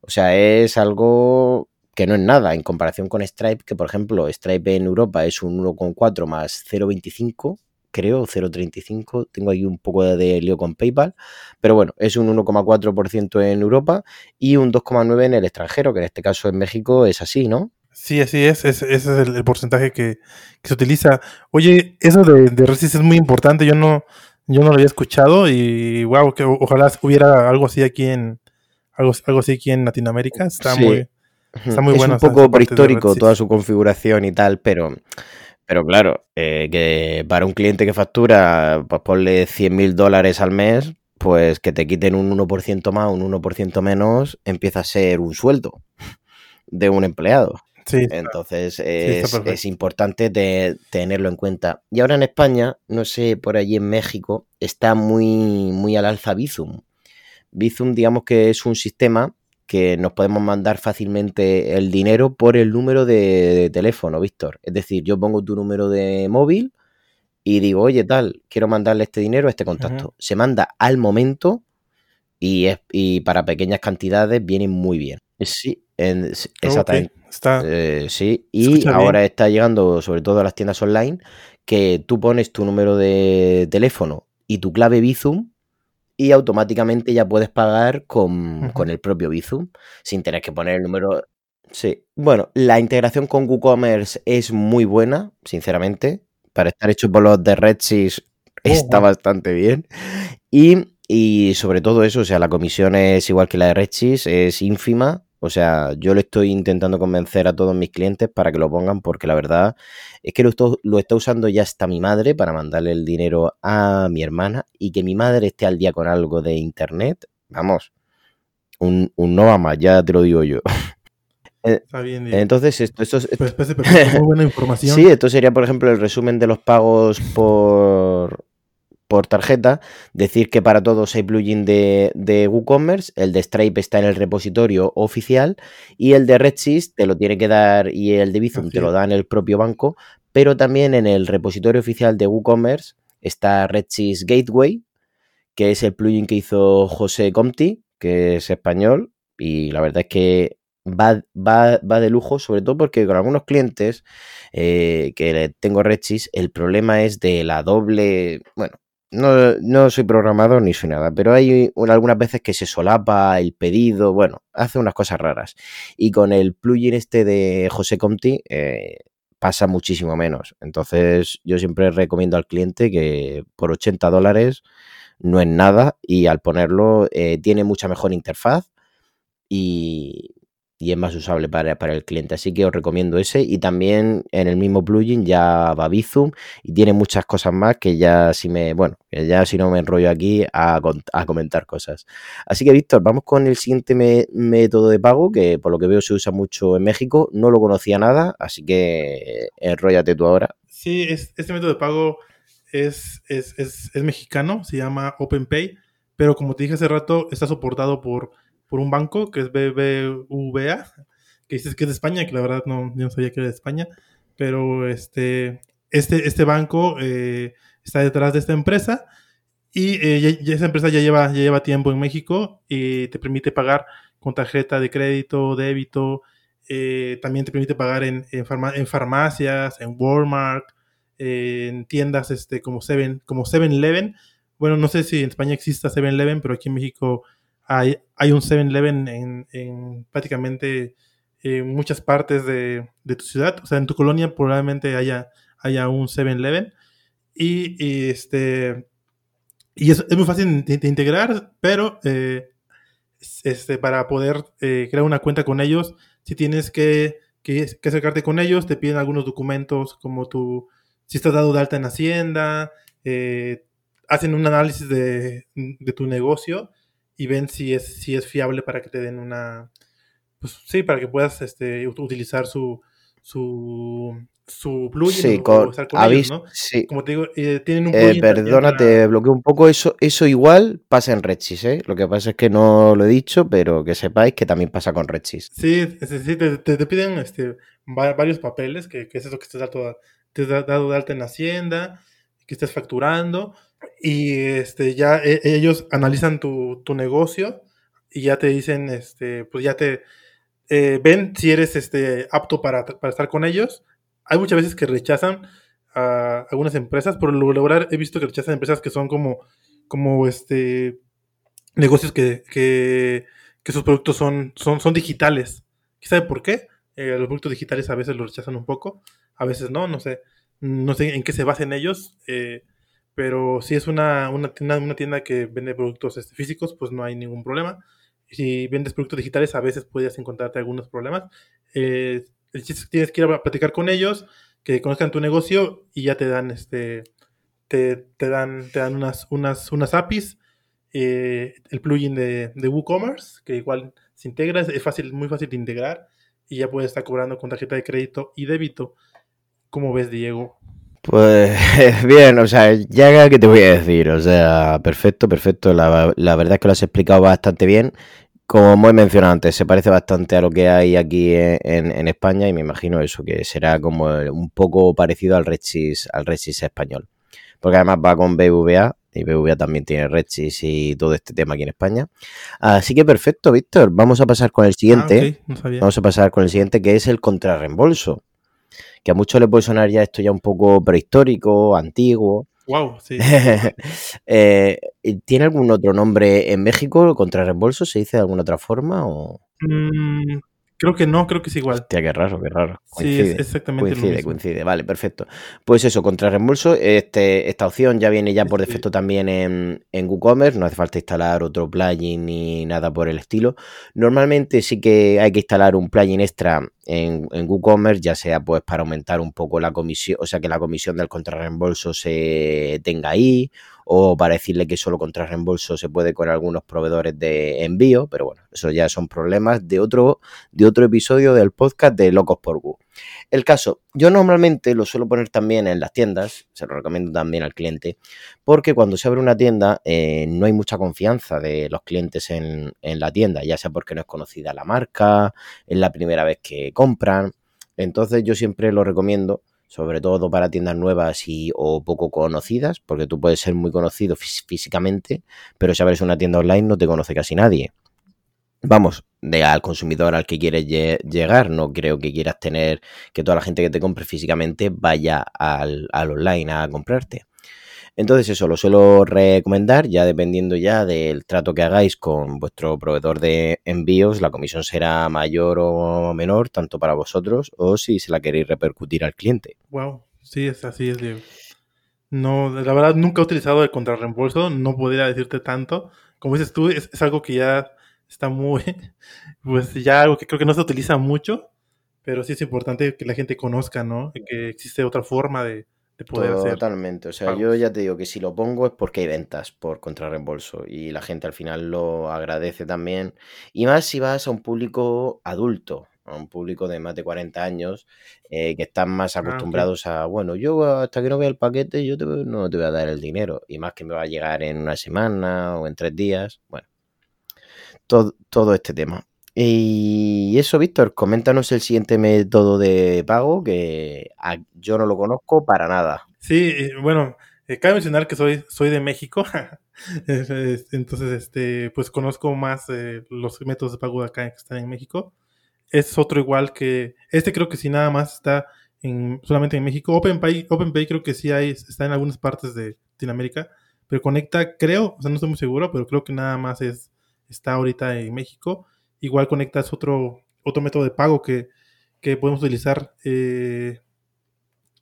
[SPEAKER 1] O sea, es algo que no es nada en comparación con Stripe, que por ejemplo, Stripe en Europa es un 1,4 más 0,25 creo, 0,35. Tengo ahí un poco de lío con PayPal, pero bueno, es un 1,4% en Europa y un 2,9% en el extranjero, que en este caso en México es así, ¿no?
[SPEAKER 2] Sí, así es, ese es el, porcentaje que, se utiliza. Oye, eso de, de es muy importante, yo no, yo no lo había escuchado y wow, que ojalá hubiera algo así aquí en, algo, algo así aquí en Latinoamérica, está muy,
[SPEAKER 1] está muy es bueno. Es un poco prehistórico toda su configuración y tal, pero, pero claro, eh, que para un cliente que factura, pues ponle 100 mil dólares al mes, pues que te quiten un 1% más, un 1% menos, empieza a ser un sueldo de un empleado. Entonces es, importante tenerlo en cuenta. Y ahora en España, no sé, por allí en México, está muy, muy al alza Bizum. Bizum, digamos que es un sistema que nos podemos mandar fácilmente el dinero por el número de, teléfono, Víctor. Es decir, yo pongo tu número de móvil y digo, oye, tal, quiero mandarle este dinero a este contacto. Se manda al momento y, es, y para pequeñas cantidades viene muy bien. Sí, exactamente. Eh, sí, y ahora está llegando sobre todo a las tiendas online que tú pones tu número de teléfono y tu clave Bizum y automáticamente ya puedes pagar con, el propio Bizum sin tener que poner el número. Sí, bueno, la integración con WooCommerce es muy buena, sinceramente. Para estar hecho por los de Redsys está bastante bien. Y, y, sobre todo eso, o sea, la comisión es igual que la de Redsys, es ínfima o sea, yo le estoy intentando convencer a todos mis clientes para que lo pongan porque la verdad es que lo, lo está usando ya hasta mi madre para mandarle el dinero a mi hermana y que mi madre esté al día con algo de internet. Vamos, un, no va más, ya te lo digo yo. Eh, está bien, Entonces, esto, esto, pues, pues, pues, muy buena información. sí, esto sería, por ejemplo, el resumen de los pagos por, por tarjeta, decir que para todos hay plugin de, de WooCommerce, el de Stripe está en el repositorio oficial y el de Redsys te lo tiene que dar y el de Bizum te lo da en el propio banco, pero también en el repositorio oficial de WooCommerce está Redsys Gateway, que es el plugin que hizo José Comti, que es español y la verdad es que va, va, va de lujo, sobre todo porque con algunos clientes eh, que tengo Redchis, el problema es de la doble, bueno, no, no, soy programador ni soy nada, pero hay algunas veces que se solapa el pedido, bueno, hace unas cosas raras. Y con el plugin este de José Conti eh, pasa muchísimo menos. Entonces yo siempre recomiendo al cliente que por 80 dólares no es nada y al ponerlo eh, tiene mucha mejor interfaz y, y es más usable para, el cliente. Así que os recomiendo ese. Y también en el mismo plugin ya va Bizum y tiene muchas cosas más que ya si me, bueno, ya si no me enrollo aquí a, comentar cosas. Así que Víctor, vamos con el siguiente método de pago que por lo que veo se usa mucho en México. No lo conocía nada, así que enróllate tú ahora.
[SPEAKER 2] Sí, este método de pago es, es, es mexicano, se llama OpenPay, pero como te dije hace rato, está soportado por por un banco que es BBVA, que dices que es de España, que la verdad no, yo no sabía que era de España, pero este, este, este banco eh, está detrás de esta empresa y eh, esa empresa ya lleva, ya lleva tiempo en México y te permite pagar con tarjeta de crédito, débito, eh, también te permite pagar en, en, farmacias, en Walmart, en tiendas este, como 7 como 7-Eleven. Bueno, no sé si en España exista 7-Eleven, pero aquí en México hay, hay un 7-Eleven en, en, prácticamente en muchas partes de, tu ciudad. O sea, en tu colonia probablemente haya, haya un 7-Eleven. Y, este, y es, muy fácil de, integrar, pero eh, este, para poder eh, crear una cuenta con ellos, si tienes que, que, acercarte con ellos, te piden algunos documentos como tu, si estás dado de alta en Hacienda, eh, hacen un análisis de tu negocio y ven si es, si es fiable para que te den una, pues sí, para que puedas este, utilizar su, su, su plugin
[SPEAKER 1] sí, con, ellos, ¿no? Sí.
[SPEAKER 2] Como te digo, eh, tienen un
[SPEAKER 1] eh, plugin. Eh, perdona, te bloqueo un poco. Eso, eso igual pasa en Redsys, ¿eh? Lo que pasa es que no lo he dicho, pero que sepáis que también pasa con Redsys.
[SPEAKER 2] Sí, sí te, te, piden este, varios papeles, que, que es eso que estés dado, te has dado de alta en Hacienda, que estés facturando y este, ya e, ellos analizan tu, tu, negocio y ya te dicen, este, pues ya te eh, ven si eres este, apto para, para, estar con ellos. Hay muchas veces que rechazan a algunas empresas, por lo lograr he visto que rechazan empresas que son como, como este, negocios que, que, que sus productos son, son, son digitales. ¿Sabe por qué? Eh, los productos digitales a veces los rechazan un poco, a veces no, no sé, no sé en qué se basen ellos. Eh, pero si es una, una, tienda, una tienda que vende productos este, físicos, pues no hay ningún problema. Si vendes productos digitales, a veces puedes encontrarte algunos problemas. Eh, tienes que ir a platicar con ellos, que conozcan tu negocio y ya te dan este te, te dan, te dan unas, unas, unas APIs, eh, el plugin de, de WooCommerce, que igual se integra, es fácil, muy fácil de integrar y ya puedes estar cobrando con tarjeta de crédito y débito. ¿Cómo ves, Diego?
[SPEAKER 1] Pues bien, o sea, ya que te voy a decir, o sea, perfecto, perfecto, la, la, verdad es que lo has explicado bastante bien. Como he mencionado antes, se parece bastante a lo que hay aquí en, en España y me imagino eso, que será como un poco parecido al Redsis, al español. Porque además va con BVA y BVA también tiene Redsis y todo este tema aquí en España. Así que perfecto, Víctor, vamos a pasar con el siguiente. Ah, okay. no vamos a pasar con el siguiente que es el contrarreembolso que a muchos les puede sonar ya esto ya un poco prehistórico, antiguo.
[SPEAKER 2] Wow, sí.
[SPEAKER 1] eh, ¿Tiene algún otro nombre en México? ¿Contrarreembolso se dice de alguna otra forma? O...
[SPEAKER 2] Mm, Creo que no, creo que es igual.
[SPEAKER 1] Hostia, qué raro, qué raro.
[SPEAKER 2] Coincide, sí, es exactamente
[SPEAKER 1] coincide,
[SPEAKER 2] lo mismo.
[SPEAKER 1] coincide. Vale, perfecto. Pues eso, contra reembolso, este, esta opción ya viene ya por defecto también en, en WooCommerce, no hace falta instalar otro plugin ni nada por el estilo. Normalmente sí que hay que instalar un plugin extra en, en WooCommerce, ya sea pues para aumentar un poco la comisión, o sea que la comisión del contrarreembolso se tenga ahí, o para decirle que solo contra reembolso se puede con algunos proveedores de envío, pero bueno, eso ya son problemas de otro, de otro episodio del podcast de Locos por Gu. El caso, yo normalmente lo suelo poner también en las tiendas, se lo recomiendo también al cliente, porque cuando se abre una tienda eh, no hay mucha confianza de los clientes en, en la tienda, ya sea porque no es conocida la marca, es la primera vez que compran, entonces yo siempre lo recomiendo sobre todo para tiendas nuevas y o poco conocidas, porque tú puedes ser muy conocido físicamente, pero si abres una tienda online no te conoce casi nadie. Vamos, de, al consumidor al que quieres llegar. No creo que quieras tener que toda la gente que te compre físicamente vaya al, al online a comprarte. Entonces eso lo suelo recomendar, ya dependiendo ya del trato que hagáis con vuestro proveedor de envíos, la comisión será mayor o menor, tanto para vosotros o si se la queréis repercutir al cliente.
[SPEAKER 2] Wow, sí, es así, es Diego. No, la verdad nunca he utilizado el contrarreembolso, no podría decirte tanto. Como dices tú, es, es algo que ya está muy, pues ya algo que creo que no se utiliza mucho, pero sí es importante que la gente conozca, ¿no? Que existe otra forma de,
[SPEAKER 1] Totalmente. O sea, yo ya te digo que si lo pongo es porque hay ventas por contrarreembolso y la gente al final lo agradece también. Y más si vas a un público adulto, a un público de más de 40 años eh, que están más ah, acostumbrados a, bueno, yo hasta que no vea el paquete yo no te voy a dar el dinero. Y más que me va a llegar en una semana o en tres días. Bueno, todo, todo este tema. Y eso, Víctor, coméntanos el siguiente método de pago que yo no lo conozco para nada.
[SPEAKER 2] Sí, bueno, eh, cabe mencionar que soy, soy de México, entonces este, pues conozco más eh, los métodos de pago de acá que están en México. Es otro igual que, este creo que sí nada más está en, solamente en México. OpenPay, OpenPay creo que sí hay, está en algunas partes de Latinoamérica, pero conecta, creo, o sea, no estoy muy seguro, pero creo que nada más es, está ahorita en México igual conectas otro, otro método de pago que, podemos utilizar eh,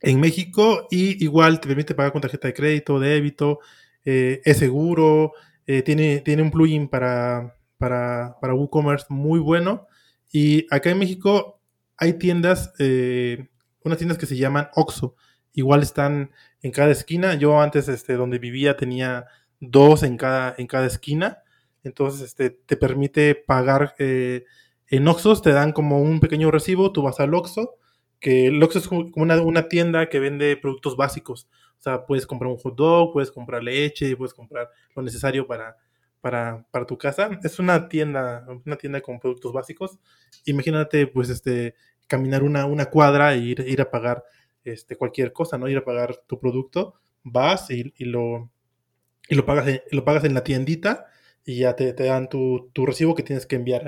[SPEAKER 2] en México y igual te permite pagar con tarjeta de crédito, débito, eh, es seguro, eh, tiene, tiene un plugin para, para, para WooCommerce muy bueno. Y acá en México hay tiendas, unas tiendas que se llaman Oxo. Igual están en cada esquina. Yo antes, este, donde vivía, tenía dos en cada, en cada esquina. Entonces, este, te permite pagar eh, en Oxos, te dan como un pequeño recibo, tú vas al Oxo, que el Oxxo es como una, tienda que vende productos básicos. O sea, puedes comprar un hot dog, puedes comprar leche, puedes comprar lo necesario para, para, para, tu casa. Es una tienda, una tienda con productos básicos. Imagínate, pues, este, caminar una, una cuadra e ir, ir a pagar este, cualquier cosa, ¿no? Ir a pagar tu producto, vas y, lo, y lo, pagas lo pagas en la tiendita y ya te, dan tu, recibo que tienes que enviar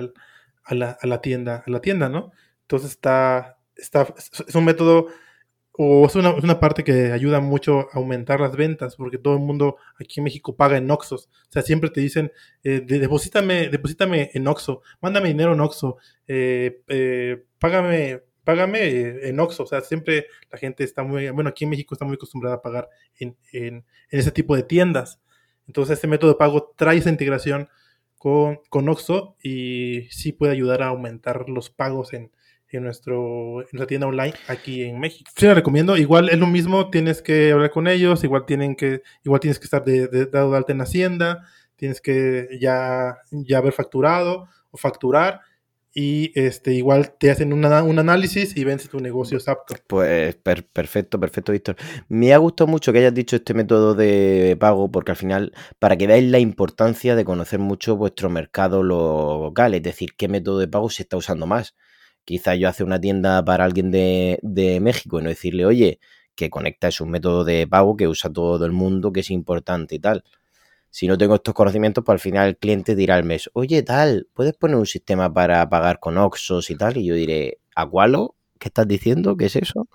[SPEAKER 2] a, la, tienda, a la tienda, ¿no? Entonces está, está es un método o es una, parte que ayuda mucho a aumentar las ventas, porque todo el mundo aquí en México paga en Oxos. O sea, siempre te dicen, eh, deposítame, en Oxo, mándame dinero en Oxo, eh, eh, págame, págame en Oxo. O sea, siempre la gente está muy, bueno, aquí en México está muy acostumbrada a pagar en, en ese tipo de tiendas. Entonces este método de pago trae esa integración con, con Oxo y sí puede ayudar a aumentar los pagos en, nuestro, nuestra tienda online aquí en México. Sí, la recomiendo. Igual es lo mismo, tienes que hablar con ellos, igual tienen que, igual tienes que estar de, dado de alta en Hacienda, tienes que ya, ya haber facturado o facturar y este igual te hacen un análisis y ven si tu negocio es apto.
[SPEAKER 1] Pues perfecto, perfecto, Víctor. Me ha gustado mucho que hayas dicho este método de pago porque al final, para que veáis la importancia de conocer mucho vuestro mercado local, es decir, qué método de pago se está usando más. Quizá yo hace una tienda para alguien de, de México y no decirle, oye, que conecta es un método de pago que usa todo el mundo, que es importante y tal si no tengo estos conocimientos, pues al final el cliente dirá al mes, oye, tal, ¿puedes poner un sistema para pagar con Oxos y tal? Y yo diré, ¿Acualo? ¿Qué estás diciendo? ¿Qué es eso?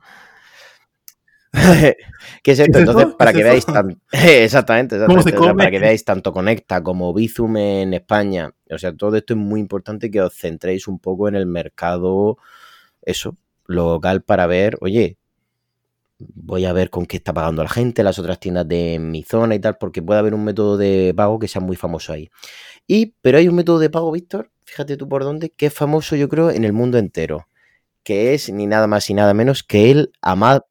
[SPEAKER 1] ¿Qué es esto? Entonces, para que veáis exactamente. para que veáis tanto Conecta como Bizum en España. O sea, todo esto es muy importante que os centréis un poco en el mercado, eso, local, para ver, oye, voy a ver con qué está pagando la gente, las otras tiendas de mi zona y tal, porque puede haber un método de pago que sea muy famoso ahí. Y, pero hay un método de pago, Víctor, fíjate tú por dónde, que es famoso yo creo en el mundo entero, que es ni nada más ni nada menos que el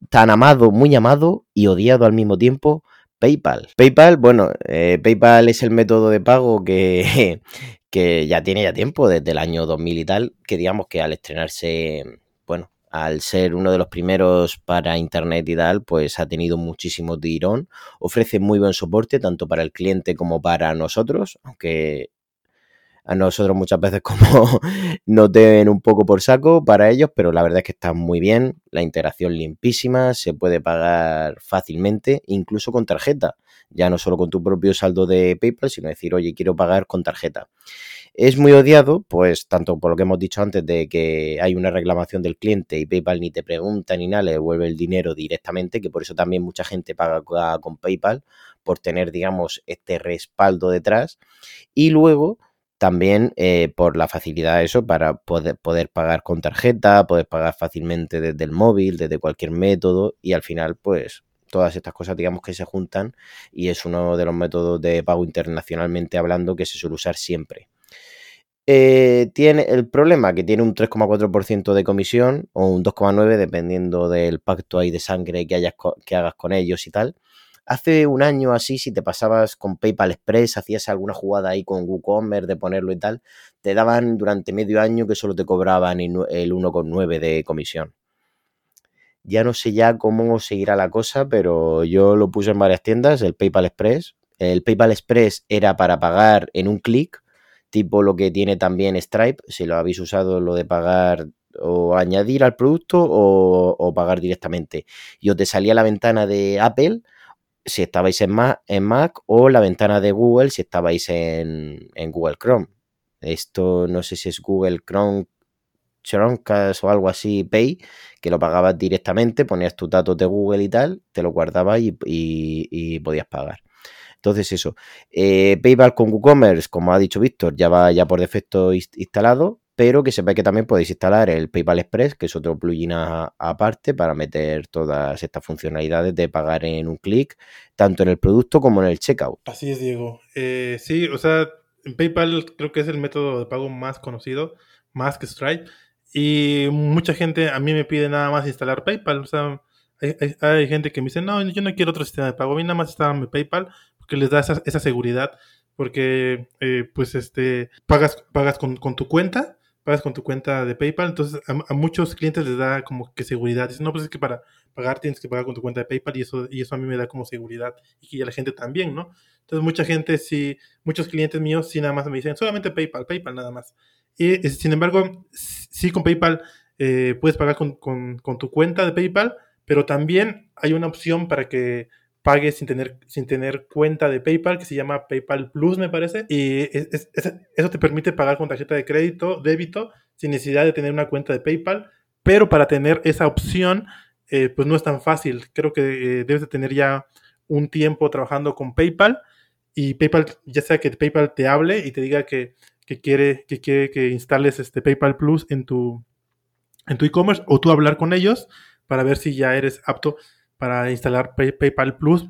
[SPEAKER 1] tan amado, muy amado y odiado al mismo tiempo, PayPal. PayPal, bueno, eh, PayPal es el método de pago que, que ya tiene ya tiempo, desde el año 2000 y tal, que digamos que al estrenarse al ser uno de los primeros para Internet y tal, pues ha tenido muchísimo tirón. Ofrece muy buen soporte tanto para el cliente como para nosotros, aunque A nosotros muchas veces como nos den un poco por saco para ellos, pero la verdad es que está muy bien, la integración limpísima, se puede pagar fácilmente, incluso con tarjeta, ya no solo con tu propio saldo de PayPal, sino decir, oye, quiero pagar con tarjeta. Es muy odiado, pues tanto por lo que hemos dicho antes de que hay una reclamación del cliente y PayPal ni te pregunta ni nada, le devuelve el dinero directamente, que por eso también mucha gente paga con PayPal, por tener, digamos, este respaldo detrás. Y luego también eh, por la facilidad de eso para poder, poder pagar con tarjeta, poder pagar fácilmente desde el móvil, desde cualquier método y al final pues todas estas cosas digamos que se juntan y es uno de los métodos de pago internacionalmente hablando que se suele usar siempre. Eh, tiene el problema que tiene un 3,4% de comisión o un 2,9% dependiendo del pacto ahí de sangre que, hayas, que hagas con ellos y tal. Hace un año así, si te pasabas con PayPal Express, hacías alguna jugada ahí con WooCommerce de ponerlo y tal, te daban durante medio año que solo te cobraban el 1,9 de comisión. Ya no sé ya cómo seguirá la cosa, pero yo lo puse en varias tiendas, el PayPal Express. El PayPal Express era para pagar en un clic tipo lo que tiene también Stripe, si lo habéis usado lo de pagar o añadir al producto o, pagar directamente. Y os te salía la ventana de Apple si estabais en Mac, en Mac o la ventana de Google si estabais en, Google Chrome. Esto no sé si es Google Chrome Chromecast o algo así, Pay, que lo pagabas directamente, ponías tus datos de Google y tal, te lo guardabas y podías pagar. Entonces, eso. Eh, PayPal con WooCommerce, como ha dicho Víctor, ya va ya por defecto instalado, pero que sepáis que también podéis instalar el PayPal Express, que es otro plugin aparte para meter todas estas funcionalidades de pagar en un clic, tanto en el producto como en el checkout.
[SPEAKER 2] Así es, Diego. Eh, sí, o sea, PayPal creo que es el método de pago más conocido, más que Stripe. Y mucha gente a mí me pide nada más instalar PayPal. O sea, hay, gente que me dice, no, yo no quiero otro sistema de pago, a mí nada más instalar mi PayPal que les da esa, seguridad, porque eh, pues este, pagas, pagas con, tu cuenta, pagas con tu cuenta de PayPal, entonces a, muchos clientes les da como que seguridad. Dicen, no, pues es que para pagar tienes que pagar con tu cuenta de PayPal y eso, y eso a mí me da como seguridad y a la gente también, ¿no? Entonces mucha gente sí, muchos clientes míos sí nada más me dicen, solamente PayPal, PayPal nada más. Y sin embargo, sí con PayPal eh, puedes pagar con, con tu cuenta de PayPal, pero también hay una opción para que pagues sin tener, sin tener cuenta de PayPal, que se llama PayPal Plus, me parece. Y eso te permite pagar con tarjeta de crédito, débito, sin necesidad de tener una cuenta de PayPal. Pero para tener esa opción, eh, pues no es tan fácil. Creo que eh, debes de tener ya un tiempo trabajando con PayPal y PayPal, ya sea que PayPal te hable y te diga que, quiere, que quiere que instales este PayPal Plus en tu en tu e-commerce o tú hablar con ellos para ver si ya eres apto para instalar PayPal Plus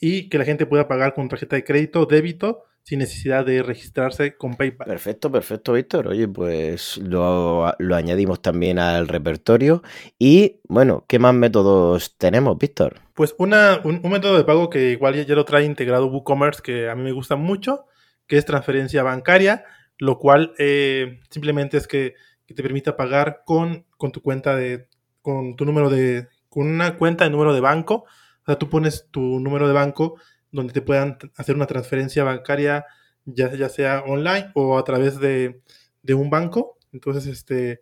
[SPEAKER 2] y que la gente pueda pagar con tarjeta de crédito o débito sin necesidad de registrarse con PayPal.
[SPEAKER 1] Perfecto, perfecto, Víctor. Oye, pues lo, añadimos también al repertorio. Y bueno, ¿qué más métodos tenemos, Víctor?
[SPEAKER 2] Pues una, un, método de pago que igual ya, lo trae integrado WooCommerce, que a mí me gusta mucho, que es transferencia bancaria, lo cual eh, simplemente es que, que, te permita pagar con, con tu cuenta de, con tu número de una cuenta de número de banco. O sea, tú pones tu número de banco donde te puedan hacer una transferencia bancaria, ya, ya sea online o a través de, un banco. Entonces, este,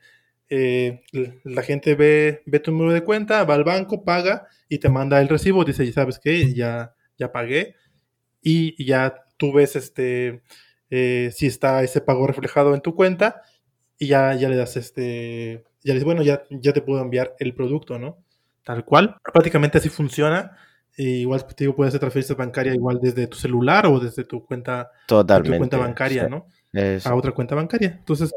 [SPEAKER 2] eh, la gente ve, ve tu número de cuenta, va al banco, paga y te manda el recibo. Dice, ¿sabes qué? Ya, ya pagué. Y ya tú ves este, eh, si está ese pago reflejado en tu cuenta y ya, ya le das este, ya le dices, bueno, ya, ya te puedo enviar el producto, ¿no? Tal cual. Prácticamente así funciona. igual te digo, puedes hacer transferencias bancarias igual desde tu celular o desde tu cuenta,
[SPEAKER 1] Totalmente,
[SPEAKER 2] tu cuenta bancaria, ¿no? A otra cuenta bancaria. Entonces,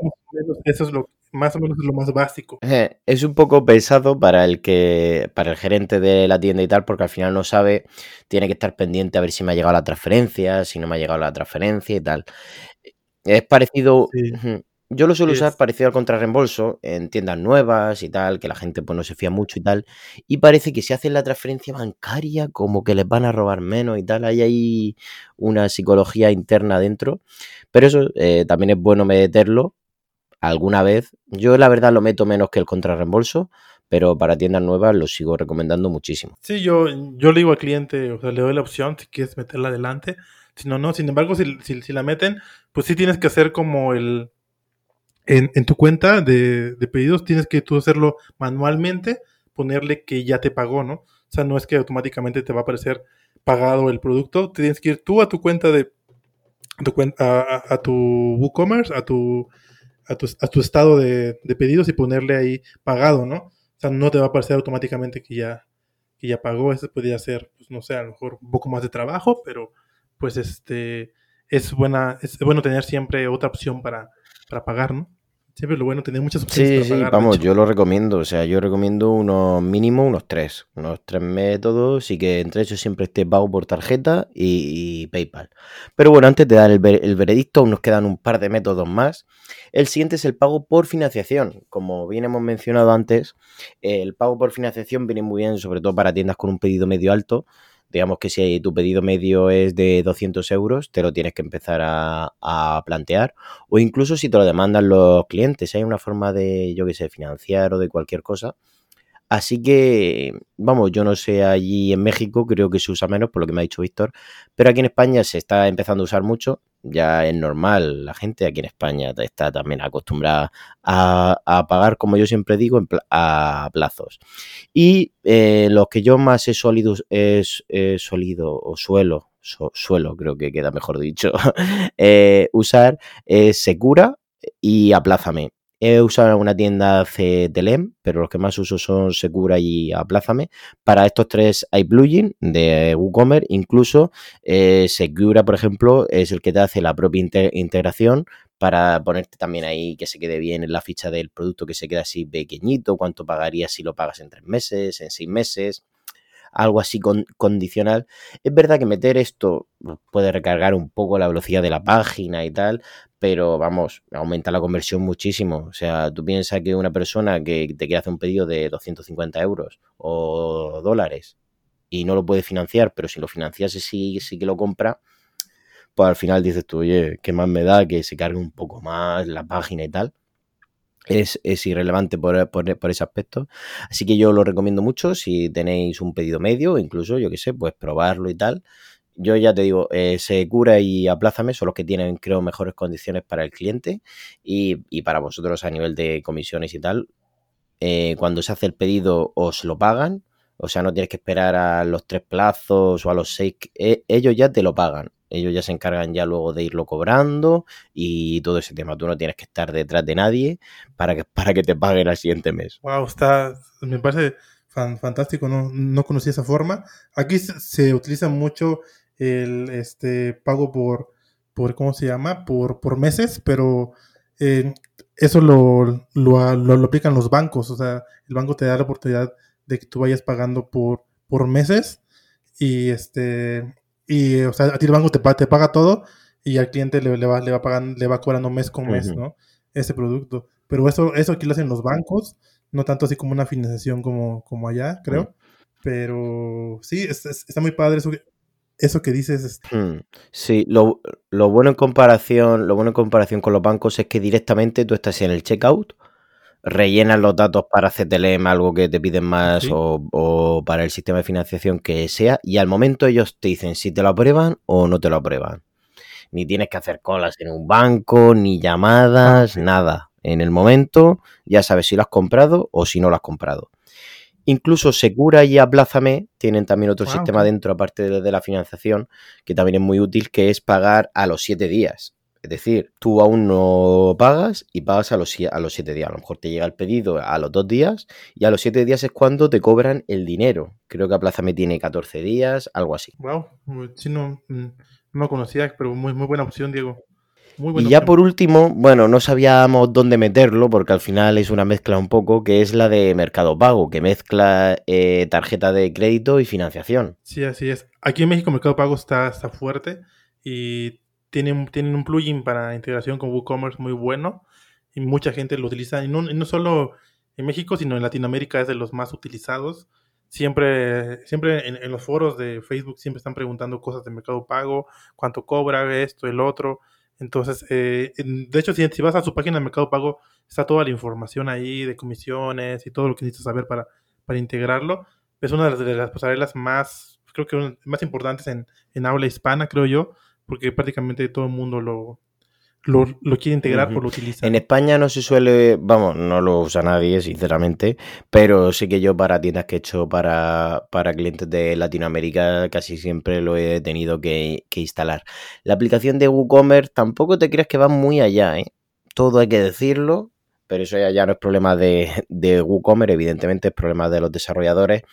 [SPEAKER 2] eso es lo más o menos lo más básico.
[SPEAKER 1] Es un poco pesado para el que, para el gerente de la tienda y tal, porque al final no sabe, tiene que estar pendiente a ver si me ha llegado la transferencia, si no me ha llegado la transferencia y tal. Es parecido. Yo lo suelo usar parecido al contrarreembolso en tiendas nuevas y tal, que la gente pues no se fía mucho y tal. Y parece que si hacen la transferencia bancaria, como que les van a robar menos y tal. Hay ahí una psicología interna dentro. Pero eso eh, también es bueno meterlo alguna vez. Yo la verdad lo meto menos que el contrarreembolso, pero para tiendas nuevas lo sigo recomendando muchísimo.
[SPEAKER 2] Sí, yo, yo le digo al cliente, o sea, le doy la opción si quieres meterla adelante Si no, no. Sin embargo, si, si, la meten, pues sí tienes que hacer como el... En, en tu cuenta de, de, pedidos tienes que tú hacerlo manualmente, ponerle que ya te pagó, ¿no? O sea, no es que automáticamente te va a aparecer pagado el producto, tienes que ir tú a tu cuenta de a tu, a, tu WooCommerce, a tu, a tu, a tu estado de, de, pedidos y ponerle ahí pagado, ¿no? O sea, no te va a aparecer automáticamente que ya, que ya pagó. Eso podría ser, pues no sé, a lo mejor un poco más de trabajo, pero pues este es buena, es bueno tener siempre otra opción para, para pagar, ¿no? Siempre lo bueno tener muchas opciones.
[SPEAKER 1] Sí, sí, vamos, yo lo recomiendo. O sea, yo recomiendo unos mínimo unos tres. Unos tres métodos y que entre ellos siempre esté pago por tarjeta y, PayPal. Pero bueno, antes de dar el, el, veredicto, nos quedan un par de métodos más. El siguiente es el pago por financiación. Como bien hemos mencionado antes, el pago por financiación viene muy bien, sobre todo para tiendas con un pedido medio alto digamos que si tu pedido medio es de 200 euros, te lo tienes que empezar a, plantear. O incluso si te lo demandan los clientes, hay una forma de, yo que sé, financiar o de cualquier cosa. Así que, vamos, yo no sé allí en México, creo que se usa menos, por lo que me ha dicho Víctor, pero aquí en España se está empezando a usar mucho, ya es normal, la gente aquí en España está también acostumbrada a, pagar, como yo siempre digo, a plazos. Y eh, los que yo más he solido, es, o suelo, suelo creo que queda mejor dicho, eh, usar es Secura y Aplázame. He usado una tienda CTLM, pero los que más uso son Secura y Aplázame. Para estos tres hay plugin de WooCommerce, incluso eh, Secura, por ejemplo, es el que te hace la propia integración para ponerte también ahí que se quede bien en la ficha del producto, que se quede así pequeñito, cuánto pagarías si lo pagas en tres meses, en seis meses algo así condicional. Es verdad que meter esto puede recargar un poco la velocidad de la página y tal, pero vamos, aumenta la conversión muchísimo. O sea, tú piensas que una persona que te quiere hacer un pedido de 250 euros o dólares y no lo puede financiar, pero si lo financiase sí, sí que lo compra, pues al final dices tú, oye, ¿qué más me da que se cargue un poco más la página y tal? Es, irrelevante por, por, ese aspecto. Así que yo lo recomiendo mucho si tenéis un pedido medio, incluso, yo qué sé, pues probarlo y tal. Yo ya te digo, eh, Secura y Aplázame son los que tienen, creo, mejores condiciones para el cliente y, para vosotros a nivel de comisiones y tal. Eh, cuando se hace el pedido os lo pagan, o sea, no tienes que esperar a los tres plazos o a los seis, eh, ellos ya te lo pagan ellos ya se encargan ya luego de irlo cobrando y todo ese tema. Tú no tienes que estar detrás de nadie para que, para que te paguen al siguiente mes.
[SPEAKER 2] Wow, está, me parece fantástico, no, no conocía esa forma. Aquí se, utiliza mucho el este pago por, por ¿cómo se llama? Por, por meses, pero eh, eso lo, lo, lo, aplican los bancos. O sea, el banco te da la oportunidad de que tú vayas pagando por, por meses y este y, o sea, a ti el banco te, te paga todo y al cliente le, va, le, va pagando, le va cobrando mes con mes, ¿no? Ese producto. Pero eso, eso aquí lo hacen los bancos, no tanto así como una financiación como, como allá, creo. Pero sí, está muy padre eso que, eso que dices. Este.
[SPEAKER 1] Hmm. Sí, lo, lo, bueno en comparación, lo bueno en comparación con los bancos es que directamente tú estás en el checkout rellenas los datos para CTLM, algo que te piden más, o, para el sistema de financiación que sea, y al momento ellos te dicen si te lo aprueban o no te lo aprueban. Ni tienes que hacer colas en un banco, ni llamadas, ah, nada. En el momento ya sabes si lo has comprado o si no lo has comprado. Incluso Secura y Aplázame tienen también otro sistema dentro, aparte de, de, la financiación, que también es muy útil, que es pagar a los siete días. Es decir, tú aún no pagas y pagas a los, a los siete días. A lo mejor te llega el pedido a los dos días y a los siete días es cuando te cobran el dinero. Creo que Aplázame tiene 14 días, algo así.
[SPEAKER 2] Wow, sí, no, mm, no conocía, pero muy, muy buena opción, Diego.
[SPEAKER 1] y ya por último, bueno, no sabíamos dónde meterlo porque al final es una mezcla un poco, que es la de Mercado Pago, que mezcla eh, tarjeta de crédito y financiación.
[SPEAKER 2] Sí, así es. Aquí en México Mercado Pago está, está fuerte y tienen, tienen un plugin para integración con WooCommerce muy bueno y mucha gente lo utiliza. Y no, no solo en México, sino en Latinoamérica es de los más utilizados. Siempre, siempre en, los foros de Facebook siempre están preguntando cosas de Mercado Pago, cuánto cobra esto, el otro. Entonces, eh, de hecho, si, si, vas a su página de Mercado Pago, está toda la información ahí de comisiones y todo lo que necesitas saber para, para integrarlo. Es una de las, de las pasarelas más, creo que más importantes en, en habla hispana, creo yo, porque prácticamente todo el mundo lo, lo, quiere integrar o lo utiliza.
[SPEAKER 1] En España no se suele, vamos, no lo usa nadie, sinceramente, pero sí que yo para tiendas que he hecho para, para clientes de Latinoamérica casi siempre lo he tenido que, instalar. La aplicación de WooCommerce tampoco te creas que va muy allá, ¿eh? Todo hay que decirlo, pero eso ya, no es problema de, de WooCommerce, evidentemente es problema de los desarrolladores.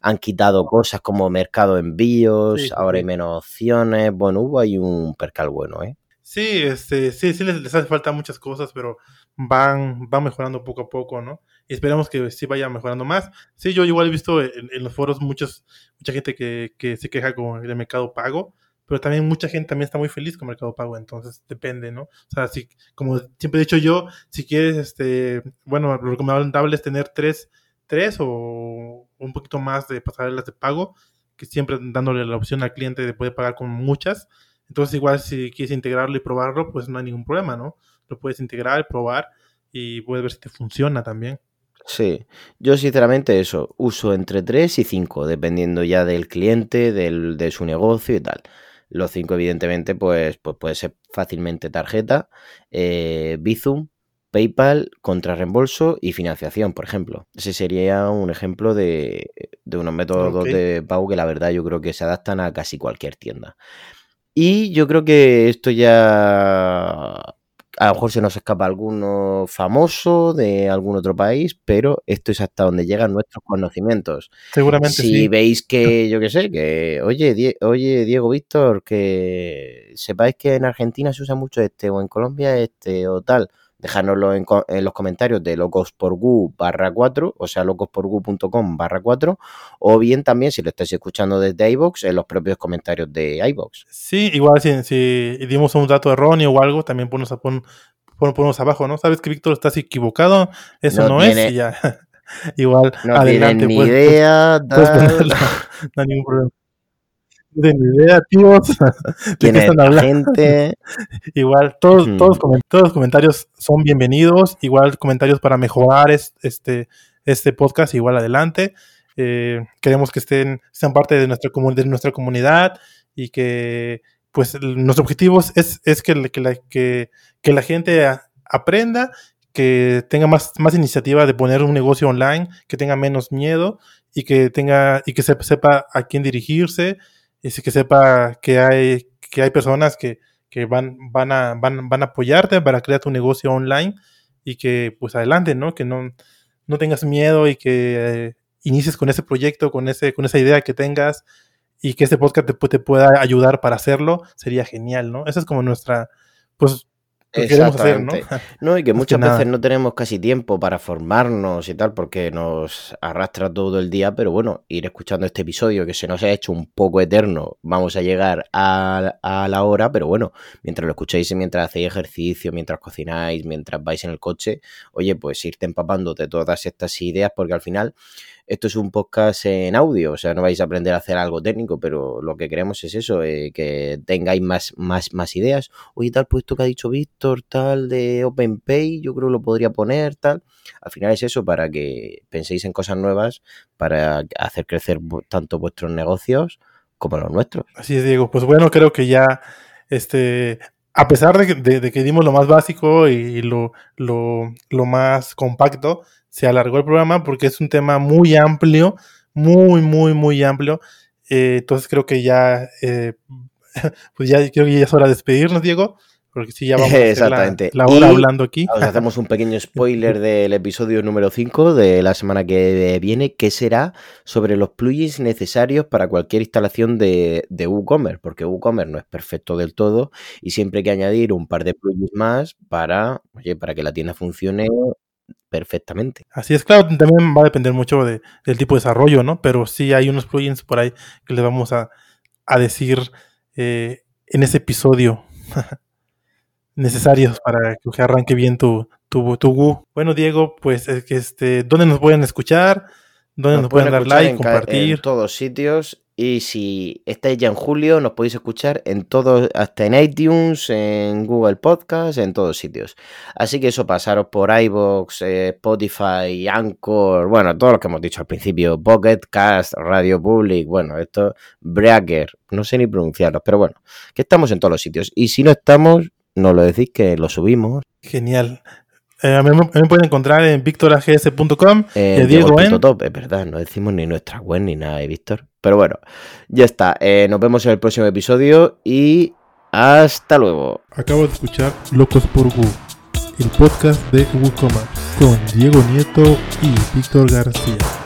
[SPEAKER 1] Han quitado cosas como mercado envíos, ahora hay menos opciones. Bueno, hubo ahí un percal bueno, ¿eh?
[SPEAKER 2] Sí, este, sí, sí les, hace falta muchas cosas, pero van, van mejorando poco a poco, ¿no? Y esperamos que sí vaya mejorando más. Sí, yo igual he visto en, los foros muchos, mucha gente que, que se queja con el mercado pago, pero también mucha gente también está muy feliz con Mercado Pago, entonces depende, ¿no? O sea, si, como siempre he dicho yo, si quieres, este, bueno, lo recomendable es tener tres, tres o un poquito más de pasarelas de pago, que siempre dándole la opción al cliente de poder pagar con muchas, entonces, igual si quieres integrarlo y probarlo, pues no hay ningún problema, ¿no? Lo puedes integrar, probar y puedes ver si te funciona también.
[SPEAKER 1] Sí, yo sinceramente eso, uso entre 3 y 5, dependiendo ya del cliente, del, de su negocio y tal. Los 5 evidentemente pues, pues puede ser fácilmente tarjeta, eh, Bizum, PayPal, contra reembolso y financiación, por ejemplo. Ese sería un ejemplo de, de unos métodos de pago que la verdad yo creo que se adaptan a casi cualquier tienda. Y yo creo que esto ya a lo mejor se nos escapa alguno famoso de algún otro país, pero esto es hasta donde llegan nuestros conocimientos.
[SPEAKER 2] Seguramente
[SPEAKER 1] si veis que, yo qué sé, que, oye, oye, Diego Víctor, que sepáis que en Argentina se usa mucho este, o en Colombia este, o tal, dejárnoslo en, los comentarios de locosporgu barra 4, o sea, locosporgu.com barra 4, o bien también si lo estáis escuchando desde iBox en los propios comentarios de iBox.
[SPEAKER 2] Sí, igual si, si dimos un dato erróneo o algo, también ponnos, pon, abajo, ¿no? ¿Sabes que Víctor estás equivocado? Eso no, es, y ya. igual,
[SPEAKER 1] no adelante. Ni idea,
[SPEAKER 2] no hay ningún problema de ni idea, tíos.
[SPEAKER 1] ¿De qué están hablando? Gente?
[SPEAKER 2] Igual, todos, todos, los comentarios son bienvenidos. Igual, comentarios para mejorar este, este podcast, igual adelante. Eh, queremos que estén, sean parte de nuestra, de nuestra comunidad y que, pues, nuestro objetivo es, es que, que, la, que, que la gente aprenda que tenga más, más iniciativa de poner un negocio online, que tenga menos miedo y que tenga y que sepa a quién dirigirse y que sepa que hay, que hay personas que, van, van, a, van, van apoyarte para crear tu negocio online y que pues adelante, ¿no? Que no, no tengas miedo y que eh, inicies con ese proyecto, con, ese, con esa idea que tengas y que este podcast te, te, pueda ayudar para hacerlo, sería genial, ¿no? Esa es como nuestra, pues
[SPEAKER 1] ¿no? y que muchas veces no tenemos casi tiempo para formarnos y tal, porque nos arrastra todo el día, pero bueno, ir escuchando este episodio que se nos ha hecho un poco eterno, vamos a llegar a, a la hora, pero bueno, mientras lo escucháis y mientras hacéis ejercicio, mientras cocináis, mientras vais en el coche, oye, pues irte empapando de todas estas ideas, porque al final esto es un podcast en audio, o sea, no vais a aprender a hacer algo técnico, pero lo que queremos es eso, eh, que tengáis más, más, más ideas. Oye, tal, pues esto que ha dicho Víctor, tal, de OpenPay, yo creo que lo podría poner, tal. Al final es eso, para que penséis en cosas nuevas, para hacer crecer tanto vuestros negocios como los nuestros.
[SPEAKER 2] Así es, Diego. Pues bueno, creo que ya, este, a pesar de, que dimos lo más básico y lo, lo, lo más compacto, se alargó el programa porque es un tema muy amplio, muy, muy, muy amplio. Eh, entonces creo que ya, eh, pues ya creo que ya es hora de despedirnos, Diego. Porque sí, ya vamos a Exactamente. La, hora hablando aquí.
[SPEAKER 1] Os hacemos un pequeño spoiler del episodio número 5 de la semana que viene, que será sobre los plugins necesarios para cualquier instalación de, de WooCommerce, porque WooCommerce no es perfecto del todo y siempre hay que añadir un par de plugins más para, oye, para que la tienda funcione perfectamente.
[SPEAKER 2] Así es, claro, también va a depender mucho de, del tipo de desarrollo, ¿no? Pero sí hay unos plugins por ahí que les vamos a, decir eh, en ese episodio necesarios para que arranque bien tu, tu, tu Bueno, Diego, pues este, ¿dónde nos pueden escuchar? ¿Dónde nos, pueden, dar like, compartir?
[SPEAKER 1] En todos sitios Y si estáis ya en julio, nos podéis escuchar en todos, hasta en iTunes, en Google Podcast, en todos sitios. Así que eso, pasaros por iBox, eh, Spotify, Anchor, bueno, todo lo que hemos dicho al principio, Pocket Cast, Radio Public, bueno, esto, Breaker, no sé ni pronunciarlos, pero bueno, que estamos en todos los sitios. Y si no estamos, nos lo decís que lo subimos.
[SPEAKER 2] Genial. Eh, a, mí, me pueden encontrar en victorags.com.
[SPEAKER 1] Eh, Diego en... Top, es verdad, no decimos ni nuestra web ni nada, ¿eh, Víctor? Pero bueno, ya está. Eh, nos vemos en el próximo episodio y hasta luego.
[SPEAKER 2] Acabo de escuchar Locos por Wu, el podcast de WooCommerce con Diego Nieto y Víctor García.